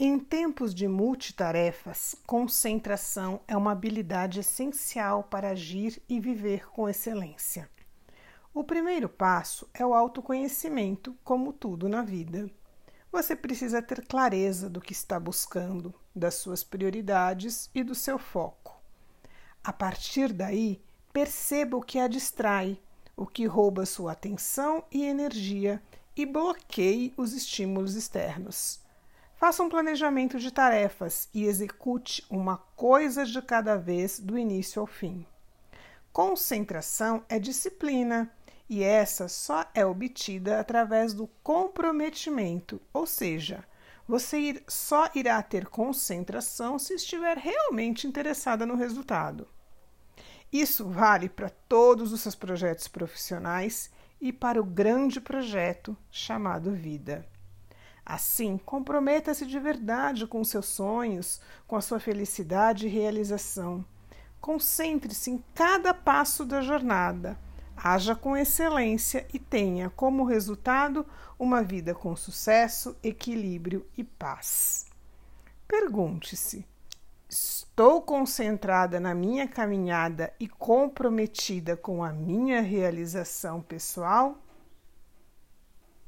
Em tempos de multitarefas, concentração é uma habilidade essencial para agir e viver com excelência. O primeiro passo é o autoconhecimento, como tudo na vida. Você precisa ter clareza do que está buscando, das suas prioridades e do seu foco. A partir daí, perceba o que a distrai, o que rouba sua atenção e energia e bloqueie os estímulos externos. Faça um planejamento de tarefas e execute uma coisa de cada vez do início ao fim. Concentração é disciplina e essa só é obtida através do comprometimento, ou seja, você só irá ter concentração se estiver realmente interessada no resultado. Isso vale para todos os seus projetos profissionais e para o grande projeto chamado vida. Assim, comprometa-se de verdade com seus sonhos, com a sua felicidade e realização. Concentre-se em cada passo da jornada. Haja com excelência e tenha como resultado uma vida com sucesso, equilíbrio e paz. Pergunte-se: estou concentrada na minha caminhada e comprometida com a minha realização pessoal?